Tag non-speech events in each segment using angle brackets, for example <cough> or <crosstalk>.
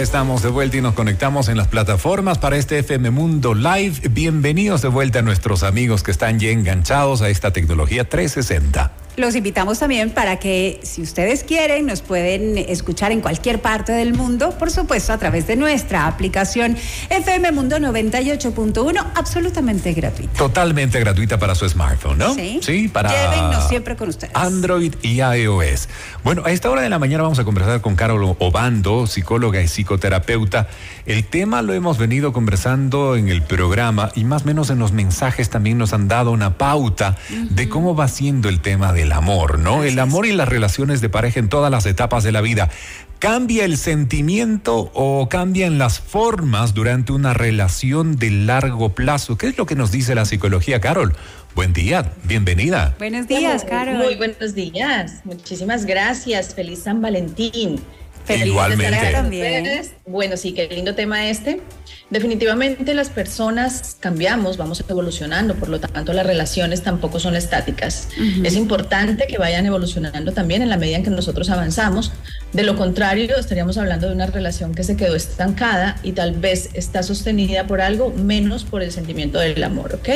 Estamos de vuelta y nos conectamos en las plataformas para este FM Mundo Live. Bienvenidos de vuelta a nuestros amigos que están ya enganchados a esta tecnología 360. Los invitamos también para que, si ustedes quieren, nos pueden escuchar en cualquier parte del mundo, por supuesto, a través de nuestra aplicación FM Mundo 98.1, absolutamente gratuita. Totalmente gratuita para su smartphone, ¿no? Sí. Sí, para. Llévennos siempre con ustedes. Android y iOS. Bueno, a esta hora de la mañana vamos a conversar con Carol Obando, psicóloga y psicoterapeuta. El tema lo hemos venido conversando en el programa y más o menos en los mensajes también nos han dado una pauta de cómo va siendo el tema del amor, ¿no? El amor y las relaciones de pareja en todas las etapas de la vida. ¿Cambia el sentimiento o cambian las formas durante una relación de largo plazo? ¿Qué es lo que nos dice la psicología, Carol? Buen día, bienvenida. Buenos días, Carol. Muy buenos días. Muchísimas gracias. Feliz San Valentín. Feliz Igualmente. ustedes. Bueno, sí, qué lindo tema este. Definitivamente las personas cambiamos, vamos evolucionando, por lo tanto las relaciones tampoco son estáticas. Es importante que vayan evolucionando también en la medida en que nosotros avanzamos. De lo contrario, estaríamos hablando de una relación que se quedó estancada y tal vez está sostenida por algo menos por el sentimiento del amor, ¿ok?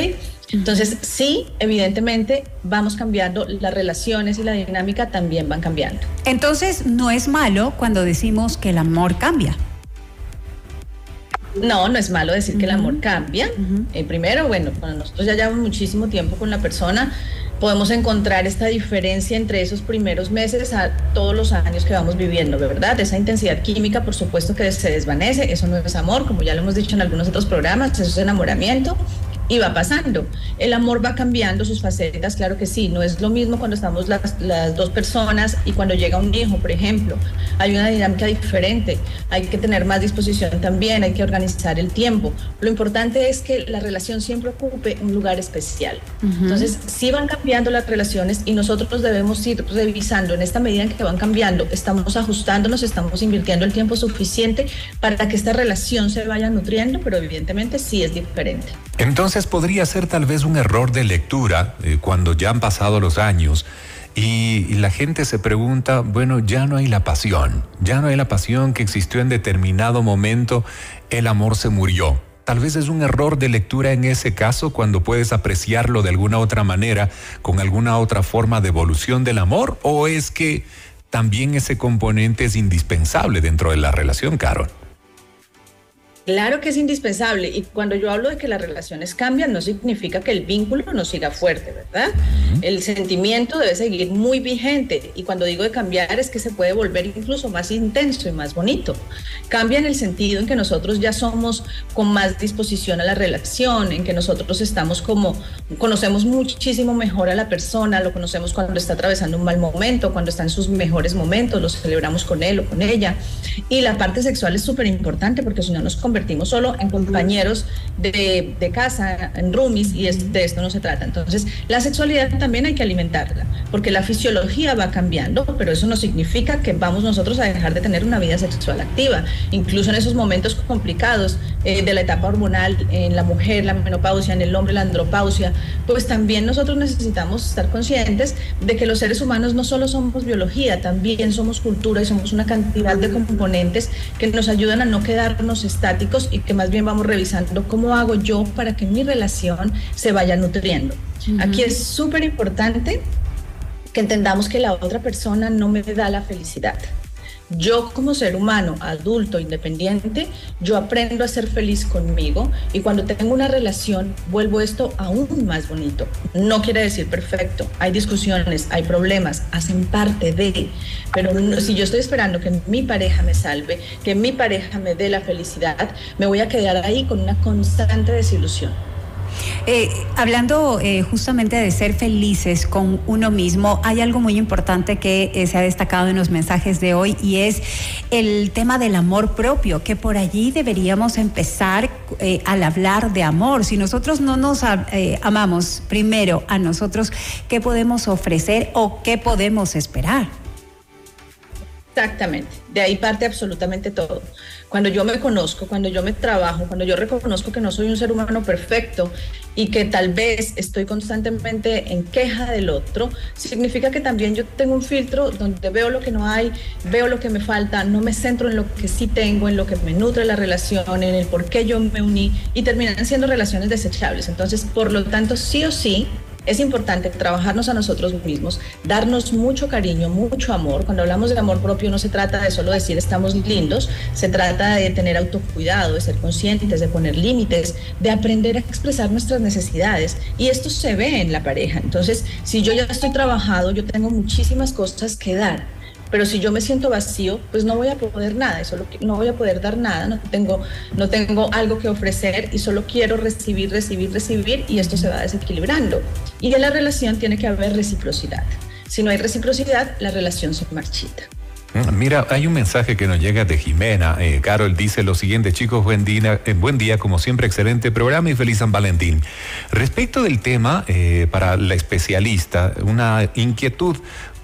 Entonces, sí, evidentemente vamos cambiando, las relaciones y la dinámica también van cambiando. Entonces, no es malo cuando decimos que el amor cambia. No, no es malo decir que el amor cambia. Eh, primero, bueno, cuando nosotros ya llevamos muchísimo tiempo con la persona, podemos encontrar esta diferencia entre esos primeros meses a todos los años que vamos viviendo, ¿verdad? Esa intensidad química, por supuesto que se desvanece, eso no es amor, como ya lo hemos dicho en algunos otros programas, eso es enamoramiento. Y va pasando. El amor va cambiando sus facetas, claro que sí. No es lo mismo cuando estamos las, las dos personas y cuando llega un hijo, por ejemplo. Hay una dinámica diferente. Hay que tener más disposición también, hay que organizar el tiempo. Lo importante es que la relación siempre ocupe un lugar especial. Entonces, sí van cambiando las relaciones y nosotros debemos ir revisando en esta medida en que van cambiando. Estamos ajustándonos, estamos invirtiendo el tiempo suficiente para que esta relación se vaya nutriendo, pero evidentemente sí es diferente. Entonces podría ser tal vez un error de lectura eh, cuando ya han pasado los años y, y la gente se pregunta, bueno, ya no hay la pasión, ya no hay la pasión que existió en determinado momento, el amor se murió. Tal vez es un error de lectura en ese caso cuando puedes apreciarlo de alguna otra manera, con alguna otra forma de evolución del amor, o es que también ese componente es indispensable dentro de la relación, Carol. Claro que es indispensable y cuando yo hablo de que las relaciones cambian no significa que el vínculo no siga fuerte, ¿verdad? El sentimiento debe seguir muy vigente y cuando digo de cambiar es que se puede volver incluso más intenso y más bonito. Cambia en el sentido en que nosotros ya somos con más disposición a la relación, en que nosotros estamos como, conocemos muchísimo mejor a la persona, lo conocemos cuando está atravesando un mal momento, cuando está en sus mejores momentos, lo celebramos con él o con ella. Y la parte sexual es súper importante porque si no nos convertimos solo en compañeros de, de casa, en roomies, y es, de esto no se trata. Entonces, la sexualidad también hay que alimentarla, porque la fisiología va cambiando, pero eso no significa que vamos nosotros a dejar de tener una vida sexual activa. Incluso en esos momentos complicados eh, de la etapa hormonal, en la mujer, la menopausia, en el hombre, la andropausia, pues también nosotros necesitamos estar conscientes de que los seres humanos no solo somos biología, también somos cultura y somos una cantidad de componentes que nos ayudan a no quedarnos estáticos y que más bien vamos revisando cómo hago yo para que mi relación se vaya nutriendo. Aquí es súper importante que entendamos que la otra persona no me da la felicidad. Yo como ser humano, adulto, independiente, yo aprendo a ser feliz conmigo y cuando tengo una relación vuelvo esto aún más bonito. No quiere decir perfecto, hay discusiones, hay problemas, hacen parte de, pero no- si yo estoy esperando que mi pareja me salve, que mi pareja me dé la felicidad, me voy a quedar ahí con una constante desilusión. Eh, hablando eh, justamente de ser felices con uno mismo, hay algo muy importante que eh, se ha destacado en los mensajes de hoy y es el tema del amor propio, que por allí deberíamos empezar al hablar de amor. Si nosotros no nos amamos primero a nosotros, ¿qué podemos ofrecer o qué podemos esperar? Exactamente, de ahí parte absolutamente todo. Cuando yo me conozco, cuando yo me trabajo, cuando yo reconozco que no soy un ser humano perfecto y que tal vez estoy constantemente en queja del otro, significa que también yo tengo un filtro donde veo lo que no hay, veo lo que me falta, no me centro en lo que sí tengo, en lo que me nutre la relación, en el por qué yo me uní y terminan siendo relaciones desechables. Entonces, por lo tanto, sí o sí, es importante trabajarnos a nosotros mismos, darnos mucho cariño, mucho amor. Cuando hablamos de amor propio no se trata de solo decir estamos lindos, se trata de tener autocuidado, de ser conscientes, de poner límites, de aprender a expresar nuestras necesidades. Y esto se ve en la pareja. Entonces, si yo ya estoy trabajado, yo tengo muchísimas cosas que dar pero si yo me siento vacío, pues no voy a poder nada, solo no voy a poder dar nada, no tengo, no tengo algo que ofrecer y solo quiero recibir, recibir, recibir y esto se va desequilibrando. Y en la relación tiene que haber reciprocidad. Si no hay reciprocidad, la relación se marchita. Mm, mira, hay un mensaje que nos llega de Jimena. Eh, Carol dice lo siguiente, chicos, buen día, eh, buen día, como siempre, excelente programa y feliz San Valentín. Respecto del tema, eh, para la especialista, una inquietud,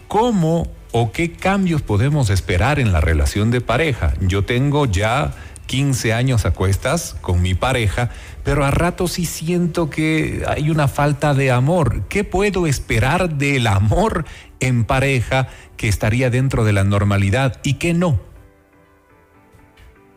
¿cómo o qué cambios podemos esperar en la relación de pareja. Yo tengo ya 15 años a cuestas con mi pareja, pero a rato sí siento que hay una falta de amor. ¿Qué puedo esperar del amor en pareja que estaría dentro de la normalidad y qué no?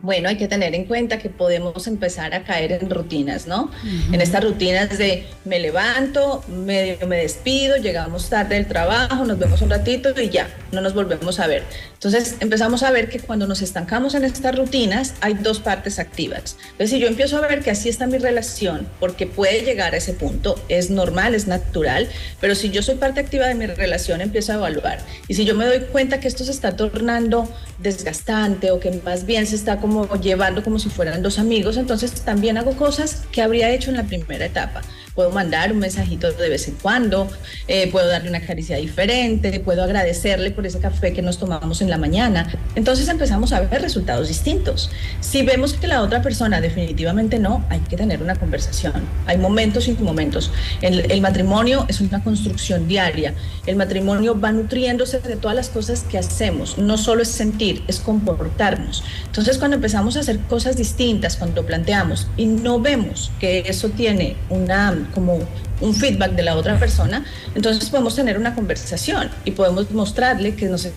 Bueno, hay que tener en cuenta que podemos empezar a caer en rutinas, ¿no? En estas rutinas de me levanto, medio me despido, llegamos tarde del trabajo, nos vemos un ratito y ya, no nos volvemos a ver. Entonces empezamos a ver que cuando nos estancamos en estas rutinas hay dos partes activas. Entonces si yo empiezo a ver que así está mi relación, porque puede llegar a ese punto, es normal, es natural, pero si yo soy parte activa de mi relación, empiezo a evaluar. Y si yo me doy cuenta que esto se está tornando desgastante o que más bien se está como llevando como si fueran dos amigos, entonces también hago cosas que habría hecho en la primera etapa puedo mandar un mensajito de vez en cuando, eh, puedo darle una caricia diferente, puedo agradecerle por ese café que nos tomamos en la mañana. Entonces empezamos a ver resultados distintos. Si vemos que la otra persona definitivamente no, hay que tener una conversación. Hay momentos y momentos. El, el matrimonio es una construcción diaria. El matrimonio va nutriéndose de todas las cosas que hacemos. No solo es sentir, es comportarnos. Entonces cuando empezamos a hacer cosas distintas, cuando planteamos y no vemos que eso tiene una como un feedback de la otra persona, entonces podemos tener una conversación y podemos mostrarle que nos,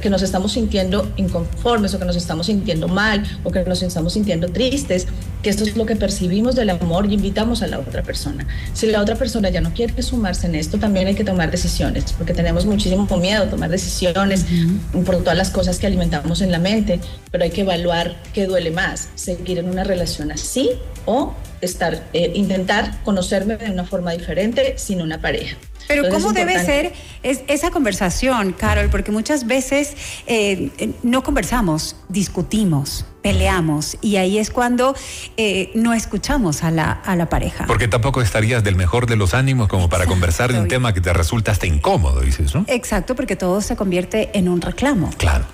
que nos estamos sintiendo inconformes o que nos estamos sintiendo mal o que nos estamos sintiendo tristes, que esto es lo que percibimos del amor y invitamos a la otra persona. Si la otra persona ya no quiere sumarse en esto, también hay que tomar decisiones, porque tenemos muchísimo miedo a tomar decisiones por todas las cosas que alimentamos en la mente, pero hay que evaluar qué duele más, seguir en una relación así o estar, eh, intentar conocerme de una forma diferente sin una pareja. Pero ¿cómo debe ser es, esa conversación, Carol? Porque muchas veces eh, no conversamos, discutimos, peleamos y ahí es cuando eh, no escuchamos a la, a la pareja. Porque tampoco estarías del mejor de los ánimos como para conversar de un tema que te resulta hasta incómodo, dices, ¿no? Exacto, porque todo se convierte en un reclamo. Claro.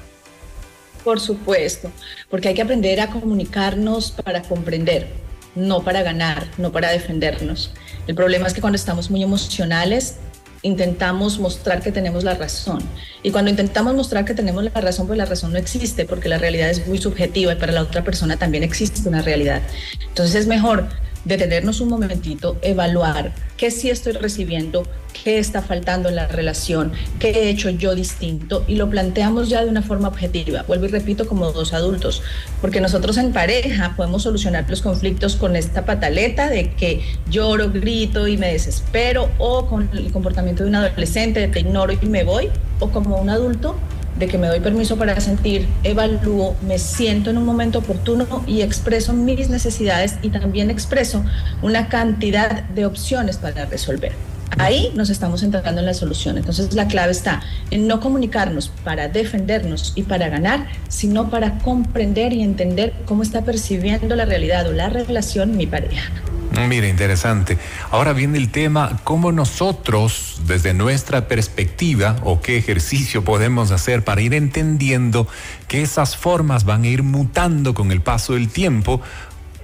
Por supuesto, porque hay que aprender a comunicarnos para comprender no para ganar, no para defendernos. El problema es que cuando estamos muy emocionales, intentamos mostrar que tenemos la razón. Y cuando intentamos mostrar que tenemos la razón, pues la razón no existe, porque la realidad es muy subjetiva y para la otra persona también existe una realidad. Entonces es mejor detenernos un momentito, evaluar qué sí estoy recibiendo, qué está faltando en la relación, qué he hecho yo distinto y lo planteamos ya de una forma objetiva. Vuelvo y repito como dos adultos, porque nosotros en pareja podemos solucionar los conflictos con esta pataleta de que lloro, grito y me desespero o con el comportamiento de un adolescente de te ignoro y me voy o como un adulto de que me doy permiso para sentir, evalúo, me siento en un momento oportuno y expreso mis necesidades y también expreso una cantidad de opciones para resolver. Ahí nos estamos entrando en la solución. Entonces la clave está en no comunicarnos para defendernos y para ganar, sino para comprender y entender cómo está percibiendo la realidad o la relación mi pareja. Mira, interesante. Ahora viene el tema, cómo nosotros, desde nuestra perspectiva, o qué ejercicio podemos hacer para ir entendiendo que esas formas van a ir mutando con el paso del tiempo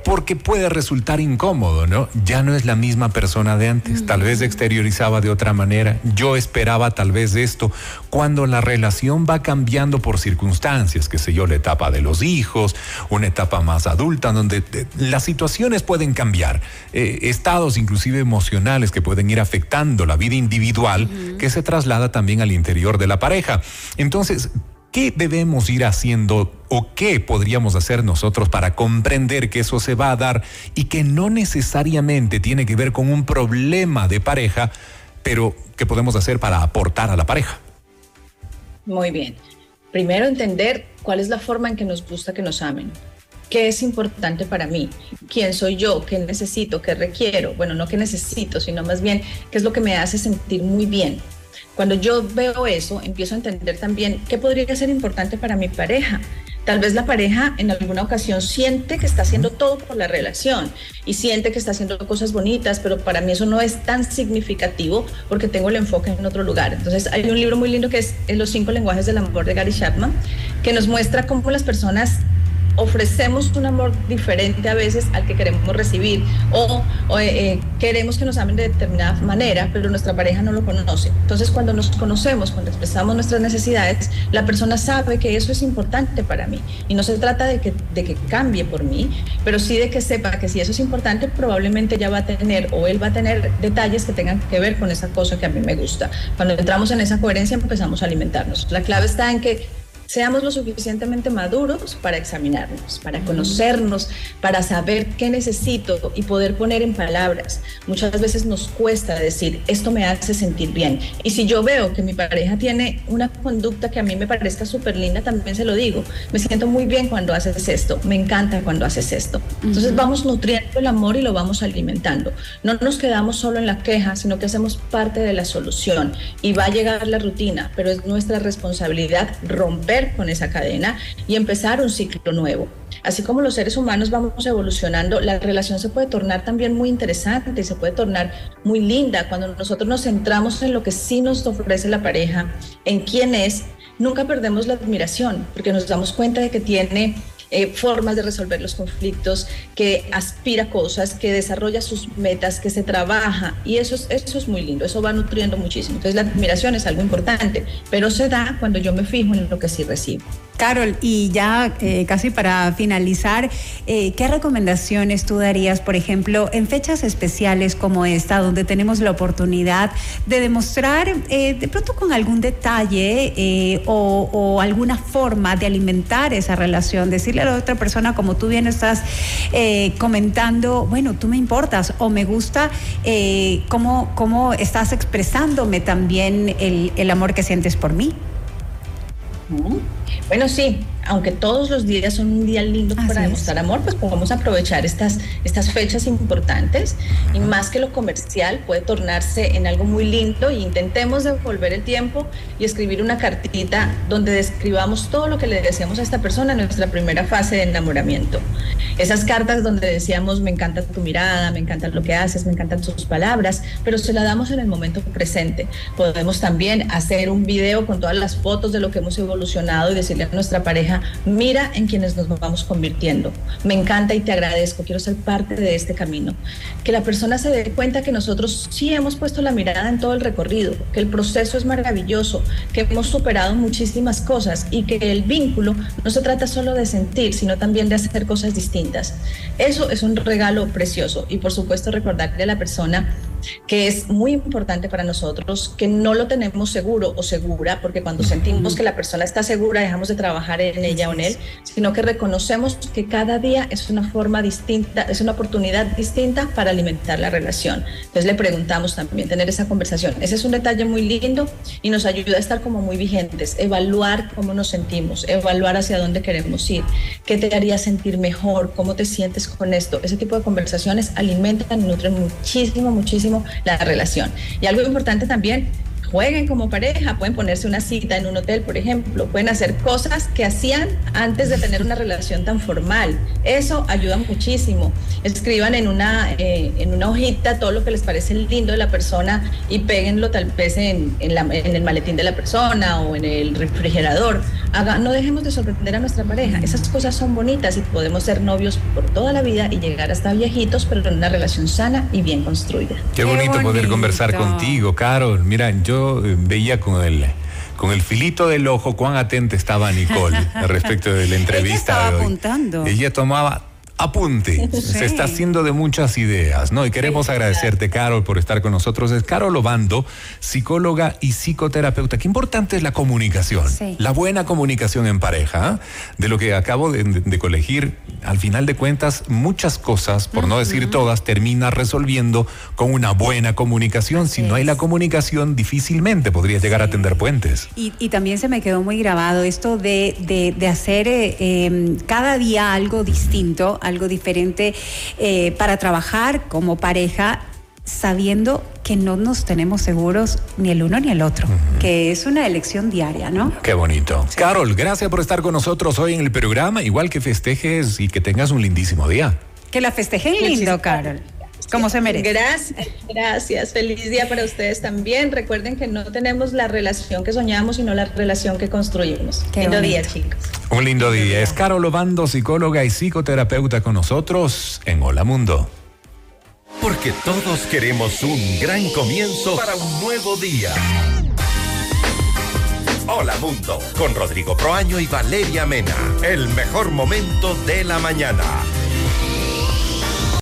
porque puede resultar incómodo, ¿no? Ya no es la misma persona de antes, tal vez exteriorizaba de otra manera, yo esperaba tal vez esto, cuando la relación va cambiando por circunstancias, que sé yo, la etapa de los hijos, una etapa más adulta, donde eh, las situaciones pueden cambiar, eh, estados inclusive emocionales que pueden ir afectando la vida individual, que se traslada también al interior de la pareja. Entonces, ¿Qué debemos ir haciendo o qué podríamos hacer nosotros para comprender que eso se va a dar y que no necesariamente tiene que ver con un problema de pareja, pero qué podemos hacer para aportar a la pareja? Muy bien. Primero entender cuál es la forma en que nos gusta que nos amen. ¿Qué es importante para mí? ¿Quién soy yo? ¿Qué necesito? ¿Qué requiero? Bueno, no qué necesito, sino más bien qué es lo que me hace sentir muy bien. Cuando yo veo eso, empiezo a entender también qué podría ser importante para mi pareja. Tal vez la pareja en alguna ocasión siente que está haciendo todo por la relación y siente que está haciendo cosas bonitas, pero para mí eso no es tan significativo porque tengo el enfoque en otro lugar. Entonces hay un libro muy lindo que es Los cinco lenguajes del amor de Gary Chapman, que nos muestra cómo las personas ofrecemos un amor diferente a veces al que queremos recibir o, eh, eh, queremos que nos amen de determinada manera, pero nuestra pareja no lo conoce. Entonces cuando nos conocemos, cuando expresamos nuestras necesidades, la persona sabe que eso es importante para mí y no se trata de que, de que cambie por mí, pero sí de que sepa que si eso es importante, probablemente ya va a tener o él va a tener detalles que tengan que ver con esa cosa que a mí me gusta. Cuando entramos en esa coherencia empezamos a alimentarnos. La clave está en que seamos lo suficientemente maduros para examinarnos, para conocernos, para saber qué necesito y poder poner en palabras. Muchas veces nos cuesta decir, esto me hace sentir bien. Y si yo veo que mi pareja tiene una conducta que a mí me parezca súper linda, también se lo digo. Me siento muy bien cuando haces esto, me encanta cuando haces esto. Entonces vamos nutriendo el amor y lo vamos alimentando. No nos quedamos solo en la queja, sino que hacemos parte de la solución. Y va a llegar la rutina, pero es nuestra responsabilidad romper con esa cadena y empezar un ciclo nuevo. Así como los seres humanos vamos evolucionando, la relación se puede tornar también muy interesante y se puede tornar muy linda cuando nosotros nos centramos en lo que sí nos ofrece la pareja, en quién es. Nunca perdemos la admiración porque nos damos cuenta de que tiene eh, formas de resolver los conflictos, que aspira cosas, que desarrolla sus metas, que se trabaja y eso es, eso es muy lindo, eso va nutriendo muchísimo. Entonces la admiración es algo importante, pero se da cuando yo me fijo en lo que sí recibo. Carol, y ya eh, casi para finalizar, eh, ¿qué recomendaciones tú darías, por ejemplo, en fechas especiales como esta, donde tenemos la oportunidad de demostrar eh, de pronto con algún detalle o, alguna forma de alimentar esa relación, decirle a la otra persona, como tú bien estás comentando, bueno, tú me importas o me gusta cómo, cómo estás expresándome también el, el amor que sientes por mí? Bueno, sí, aunque todos los días son un día lindo para demostrar amor, pues podemos aprovechar estas, estas fechas importantes y más que lo comercial puede tornarse en algo muy lindo y intentemos devolver el tiempo y escribir una cartita donde describamos todo lo que le deseamos a esta persona en nuestra primera fase de enamoramiento. Esas cartas donde decíamos me encanta tu mirada, me encanta lo que haces, me encantan tus palabras, pero se la damos en el momento presente. Podemos también hacer un video con todas las fotos de lo que hemos evolucionado y decirle a nuestra pareja mira en quienes nos vamos convirtiendo. Me encanta y te agradezco, quiero ser parte de este camino. Que la persona se dé cuenta que nosotros sí hemos puesto la mirada en todo el recorrido, que el proceso es maravilloso, que hemos superado muchísimas cosas y que el vínculo no se trata solo de sentir, sino también de hacer cosas distintas. Eso es un regalo precioso y por supuesto recordarle a la persona que es muy importante para nosotros, que no lo tenemos seguro o segura, porque cuando sentimos que la persona está segura dejamos de trabajar en ella o en él, sino que reconocemos que cada día es una forma distinta, es una oportunidad distinta para alimentar la relación. Entonces le preguntamos también, tener esa conversación. Ese es un detalle muy lindo y nos ayuda a estar como muy vigentes, evaluar cómo nos sentimos, evaluar hacia dónde queremos ir, qué te haría sentir mejor, cómo te sientes con esto. Ese tipo de conversaciones alimentan nutren muchísimo, muchísimo la relación. Y algo importante también, jueguen como pareja, pueden ponerse una cita en un hotel, por ejemplo, pueden hacer cosas que hacían antes de tener una relación tan formal. Eso ayuda muchísimo. Escriban en una, eh, en una hojita todo lo que les parece lindo de la persona y péguenlo tal vez en, en, el maletín de la persona o en el refrigerador. Haga, no dejemos de sorprender a nuestra pareja. Esas cosas son bonitas y podemos ser novios por toda la vida y llegar hasta viejitos, pero en una relación sana y bien construida. Qué bonito, poder conversar contigo, Carol. Mira, yo eh, veía con el con el filito del ojo cuán atenta estaba Nicole <laughs> respecto de la entrevista. Ella estaba apuntando. Ella tomaba apunte. Se está haciendo de muchas ideas, ¿no? Y queremos agradecerte, Carol, por estar con nosotros. Es Carol Obando, psicóloga y psicoterapeuta. Qué importante es la comunicación, la buena comunicación en pareja. ¿ah? De lo que acabo de, colegir, al final de cuentas, muchas cosas, por no decir todas, termina resolviendo con una buena comunicación. si no hay la comunicación, difícilmente podrías llegar a tender puentes. Y, también se me quedó muy grabado esto de, de, hacer eh, em, cada día algo distinto algo diferente eh, para trabajar como pareja sabiendo que no nos tenemos seguros ni el uno ni el otro, que es una elección diaria, ¿no? Qué bonito. Carol, gracias por estar con nosotros hoy en el programa, igual que festejes y que tengas un lindísimo día. Que la festejen lindo, Carol. Como se merece. Gracias, gracias. Feliz día para ustedes también. Recuerden que no tenemos la relación que soñamos, sino la relación que construimos. lindo día, chicos. Un lindo día. Es Carol Obando, psicóloga y psicoterapeuta con nosotros en Hola Mundo. Porque todos queremos un gran comienzo para un nuevo día. Hola Mundo, con Rodrigo Proaño y Valeria Mena. El mejor momento de la mañana